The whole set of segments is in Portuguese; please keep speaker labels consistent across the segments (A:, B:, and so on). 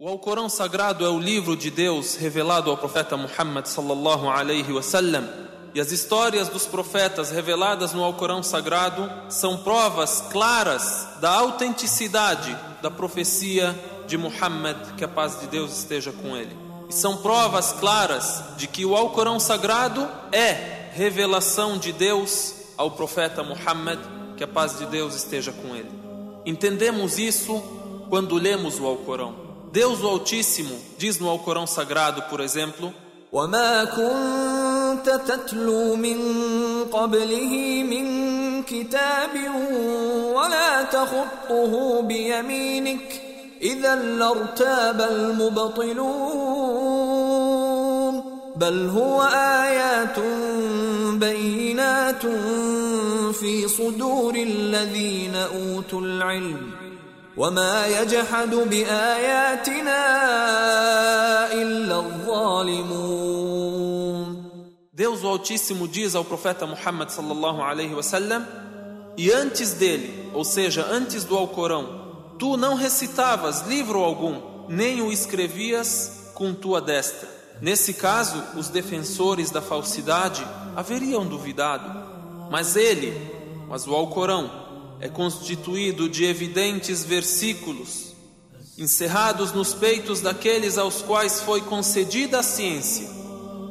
A: O Alcorão Sagrado é o livro de Deus revelado ao profeta Muhammad sallallahu alaihi wasallam. E as histórias dos profetas reveladas no Alcorão Sagrado são provas claras da autenticidade da profecia de Muhammad, que a paz de Deus esteja com ele. E são provas claras de que o Alcorão Sagrado é revelação de Deus ao profeta Muhammad, que a paz de Deus esteja com ele. Entendemos isso quando lemos o Alcorão. Deus o Altíssimo diz no Alcorão Sagrado, por exemplo:
B: وما كنت تتلو من قبله من كتاب ولا تخطه بيمينك إذا لارتاب المبطلون بل هو آيات بينات في صدور الذين أوتوا العلم وما يجحد بآياتنا إلا الظالمون
A: Deus o Altíssimo diz ao profeta Muhammad sallallahu alaihi wasallam e antes dele, ou seja, antes do Alcorão, tu não recitavas livro algum, nem o escrevias com tua destra. Nesse caso, os defensores da falsidade haveriam duvidado, mas ele, mas o Alcorão, é constituído de evidentes versículos, encerrados nos peitos daqueles aos quais foi concedida a ciência,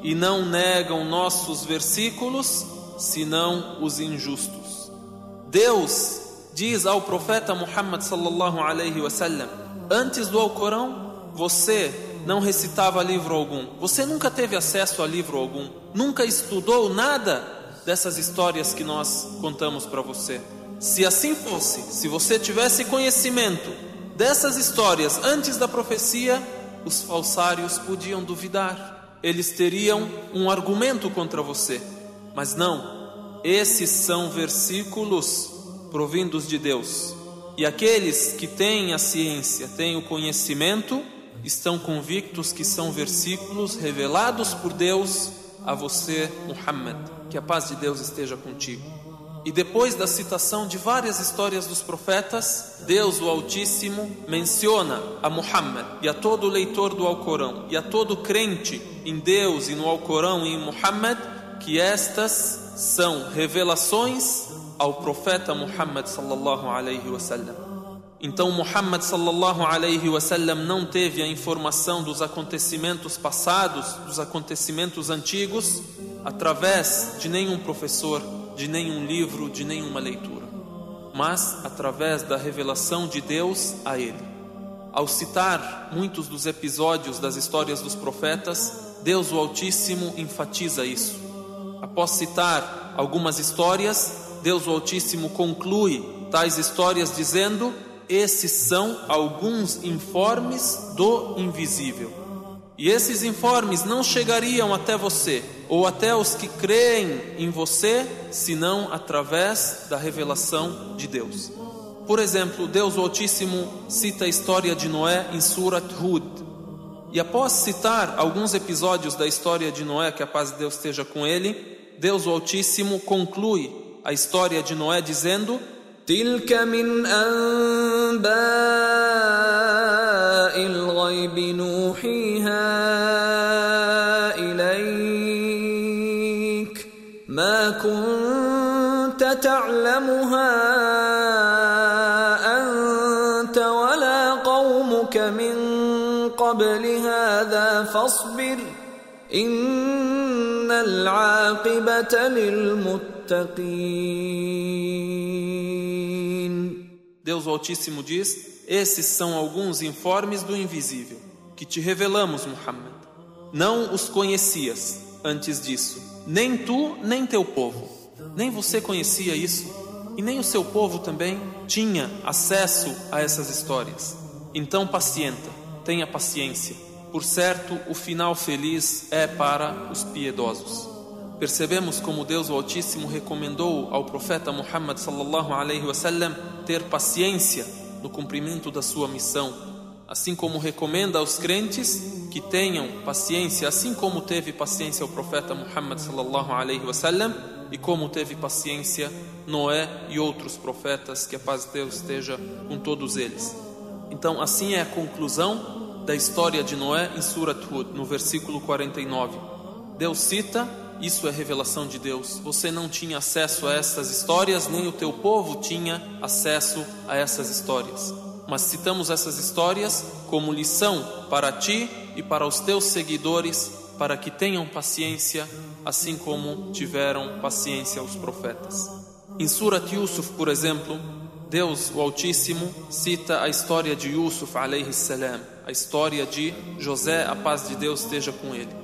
A: e não negam nossos versículos, senão os injustos. Deus diz ao profeta Muhammad sallallahu alaihi wasallam: antes do Alcorão, você não recitava livro algum, você nunca teve acesso a livro algum, nunca estudou nada dessas histórias que nós contamos para você. Se assim fosse, se você tivesse conhecimento dessas histórias antes da profecia, os falsários podiam duvidar. Eles teriam um argumento contra você. Mas não, esses são versículos provindos de Deus. E aqueles que têm a ciência, têm o conhecimento, estão convictos que são versículos revelados por Deus a você, Muhammad. Que a paz de Deus esteja contigo. E depois da citação de várias histórias dos profetas, Deus o Altíssimo menciona a Muhammad e a todo leitor do Alcorão e a todo crente em Deus e no Alcorão e em Muhammad que estas são revelações ao profeta Muhammad sallallahu alaihi wasallam. Então Muhammad sallallahu alaihi wasallam não teve a informação dos acontecimentos passados, dos acontecimentos antigos, através de nenhum professor de nenhum livro, de nenhuma leitura, mas através da revelação de Deus a ele. Ao citar muitos dos episódios das histórias dos profetas, Deus o Altíssimo enfatiza isso. Após citar algumas histórias, Deus o Altíssimo conclui tais histórias dizendo: Esses são alguns informes do invisível. E esses informes não chegariam até você, ou até os que creem em você, senão através da revelação de Deus. Por exemplo, Deus o Altíssimo cita a história de Noé em Surat Hud. E após citar alguns episódios da história de Noé, que a paz de Deus esteja com ele, Deus o Altíssimo conclui a história de Noé dizendo:
B: Tilka min anba كنت تعلمها أنت ولا قومك من قبل هذا فاصبر إن العاقبة للمتقين
A: Deus Altíssimo diz: Esses são alguns informes do invisível que te revelamos, Muhammad. Não os conhecias antes disso, nem tu, nem teu povo. Nem você conhecia isso, e nem o seu povo também tinha acesso a essas histórias. Então, pacienta, tenha paciência. Por certo, o final feliz é para os piedosos. Percebemos como Deus o Altíssimo recomendou ao profeta Muhammad sallallahu alaihi wasallam ter paciência no cumprimento da sua missão, assim como recomenda aos crentes que tenham paciência, assim como teve paciência o profeta Muhammad sallallahu alaihi wasallam e como teve paciência Noé e outros profetas, que a paz de Deus esteja com todos eles. Então, assim é a conclusão da história de Noé em Surat Hud, no versículo 49. Deus cita: Isso é revelação de Deus. Você não tinha acesso a essas histórias, nem o teu povo tinha acesso a essas histórias. Mas citamos essas histórias como lição para ti e para os teus seguidores, para que tenham paciência, assim como tiveram paciência os profetas. Em Surat Yusuf, por exemplo, Deus, o Altíssimo, cita a história de Yusuf, salam, a história de José, a paz de Deus esteja com ele.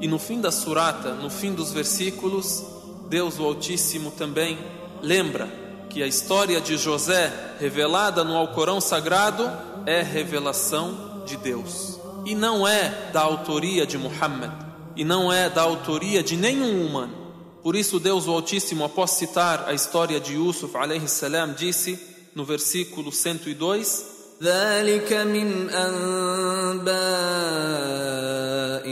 A: E no fim da surata, no fim dos versículos, Deus, o Altíssimo, também lembra que a história de José, revelada no Alcorão Sagrado, é revelação de Deus. E não é da autoria de Muhammad, e não é da autoria de nenhum humano. Por isso Deus o Altíssimo, após citar a história de Yusuf salam, disse no versículo 102:
B: ذلك من أنباء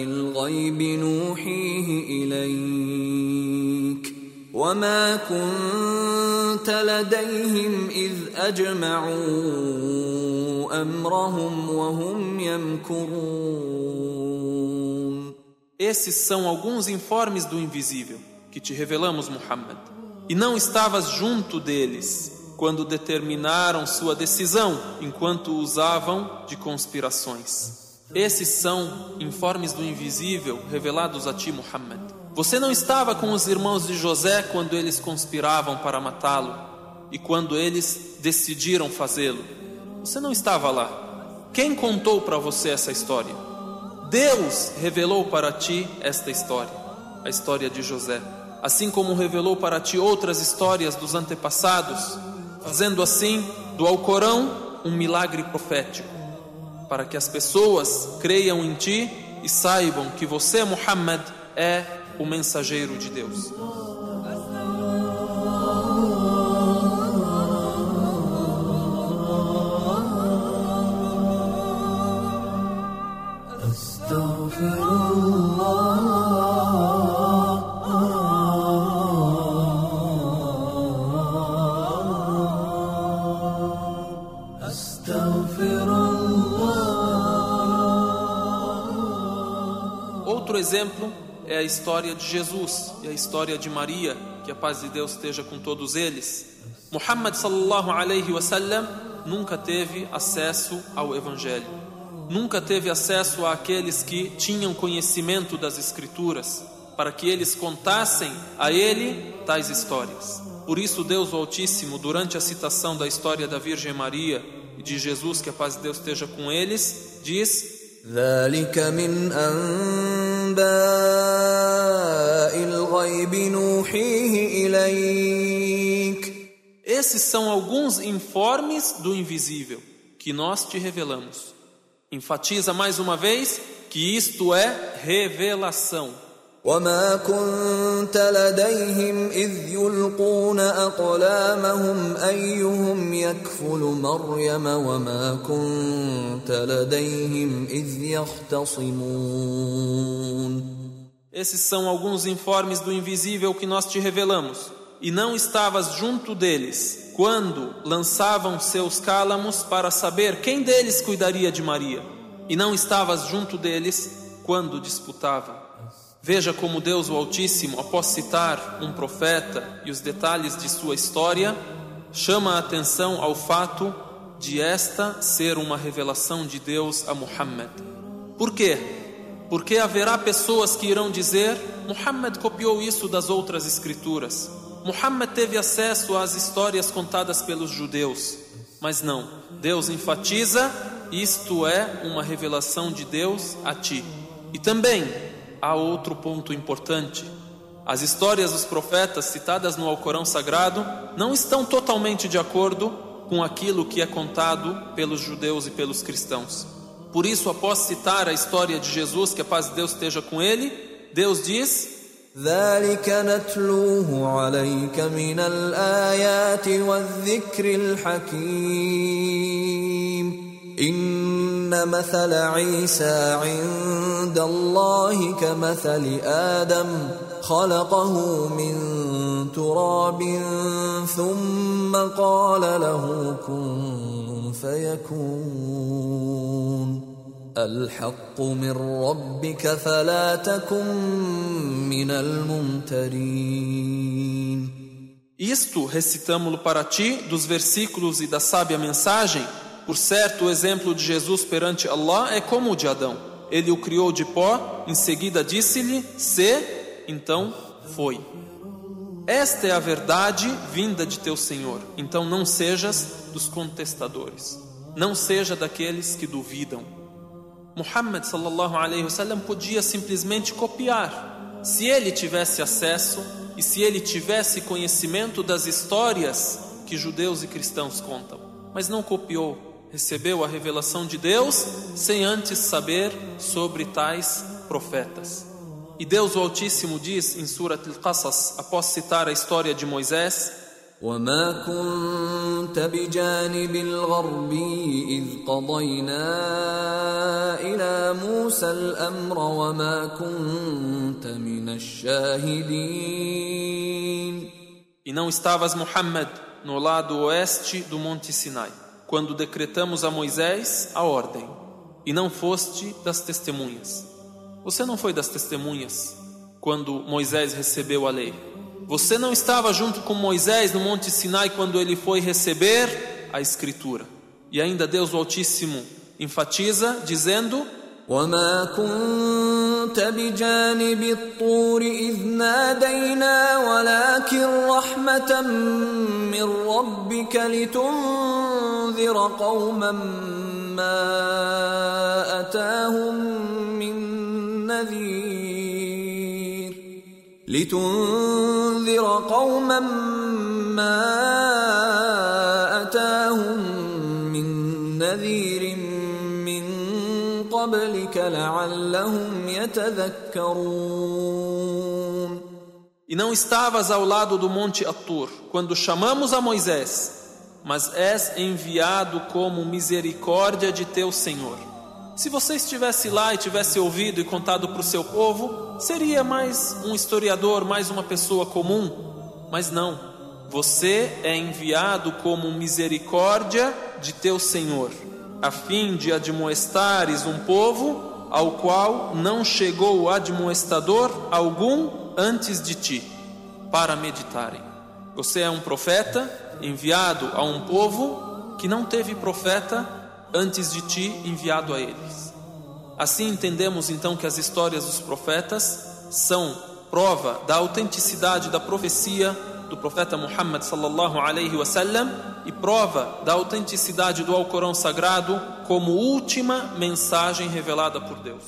B: الغيب نوحيه إليك وما كنت لديهم إذ أجمعوا أمرهم وهم يمكرون
A: esses são alguns informes do invisível que te revelamos, Muhammad. E não estavas junto deles quando determinaram sua decisão, enquanto usavam de conspirações. Esses são informes do invisível revelados a ti, Muhammad. Você não estava com os irmãos de José quando eles conspiravam para matá-lo e quando eles decidiram fazê-lo. Você não estava lá. Quem contou para você essa história? Deus revelou para ti esta história, a história de José assim como revelou para ti outras histórias dos antepassados, fazendo assim do Alcorão um milagre profético, para que as pessoas creiam em ti e saibam que você, Muhammad, é o mensageiro de Deus. Outro exemplo é a história de Jesus e a história de Maria, que a paz de Deus esteja com todos eles. Muhammad sallallahu alaihi wasallam nunca teve acesso ao evangelho. Nunca teve acesso àqueles que tinham conhecimento das escrituras, para que eles contassem a ele tais histórias. Por isso Deus Altíssimo, durante a citação da história da Virgem Maria e de Jesus, que a paz de Deus esteja com eles, diz:
B: ذلك من أنباء الغيب نوحيه إليك
A: Esses são alguns informes do invisível que nós te revelamos. Enfatiza mais uma vez que isto é revelação.
B: وما كنت لديهم إذ يلقون أقلامهم أيهم يكفل مريم وما كنت لديهم إذ يختصمون
A: Esses são alguns informes do invisível que nós te revelamos. E não estavas junto deles quando lançavam seus cálamos para saber quem deles cuidaria de Maria. E não estavas junto deles quando disputavam. Veja como Deus o Altíssimo, após citar um profeta e os detalhes de sua história, chama a atenção ao fato de esta ser uma revelação de Deus a Muhammad. Por quê? Porque haverá pessoas que irão dizer: Muhammad copiou isso das outras escrituras. Muhammad teve acesso às histórias contadas pelos judeus. Mas não, Deus enfatiza: isto é uma revelação de Deus a ti. E também há outro ponto importante. As histórias dos profetas citadas no Alcorão Sagrado não estão totalmente de acordo com aquilo que é contado pelos judeus e pelos cristãos. Por isso, após citar a história de Jesus, que a paz de Deus esteja com ele, Deus diz:
B: ذلك نتلوه عليك من الآيات والذكر الحكيم إن مثل عيسى عند الله كمثل آدم خلقه من تراب ثم قال له كن فيكون الحق من ربك فلا تكن من الممترين
A: Isto recitamo-lo para ti dos versículos e da sábia mensagem. Por certo, o exemplo de Jesus perante Allah é como o de Adão. Ele o criou de pó, em seguida disse-lhe: Se, então foi. Esta é a verdade vinda de teu Senhor. Então não sejas dos contestadores. Não seja daqueles que duvidam. Muhammad sallallahu alaihi wasallam podia simplesmente copiar. Se ele tivesse acesso e se ele tivesse conhecimento das histórias que judeus e cristãos contam, mas não copiou, recebeu a revelação de Deus sem antes saber sobre tais profetas. E Deus o Altíssimo diz em Surat Al-Qasas, após citar a história de Moisés,
B: وما كنت بجانب الغربي إذ قضينا إلى موسى الأمر وما كنت من الشاهدين
A: E não estavas, Muhammad, no lado oeste do Monte Sinai, quando decretamos a Moisés a ordem, e não foste das testemunhas. Você não foi das testemunhas quando Moisés recebeu a lei. Você não estava junto com Moisés no Monte Sinai quando ele foi receber a Escritura. E ainda Deus o Altíssimo enfatiza, dizendo:
B: وما كنت بجانب الطور إذ نادينا ولكن رحمة من ربك لتنذر قوما ما أتاهم من نذير. لتنذر قوما ما أتاهم من نذير من قبلك لعلهم يتذكرون.
A: E não estavas ao lado do monte Atur, quando chamamos a Moisés, mas és enviado como misericórdia de teu Senhor. Se você estivesse lá e tivesse ouvido e contado para o seu povo, seria mais um historiador, mais uma pessoa comum. Mas não, você é enviado como misericórdia de teu Senhor, a fim de admoestares um povo ao qual não chegou admoestador algum antes de ti, para meditarem. Você é um profeta enviado a um povo que não teve profeta antes de ti enviado a eles. Assim entendemos então que as histórias dos profetas são prova da autenticidade da profecia do profeta Muhammad sallallahu alaihi wasallam e prova da autenticidade do Alcorão Sagrado como última mensagem revelada por Deus.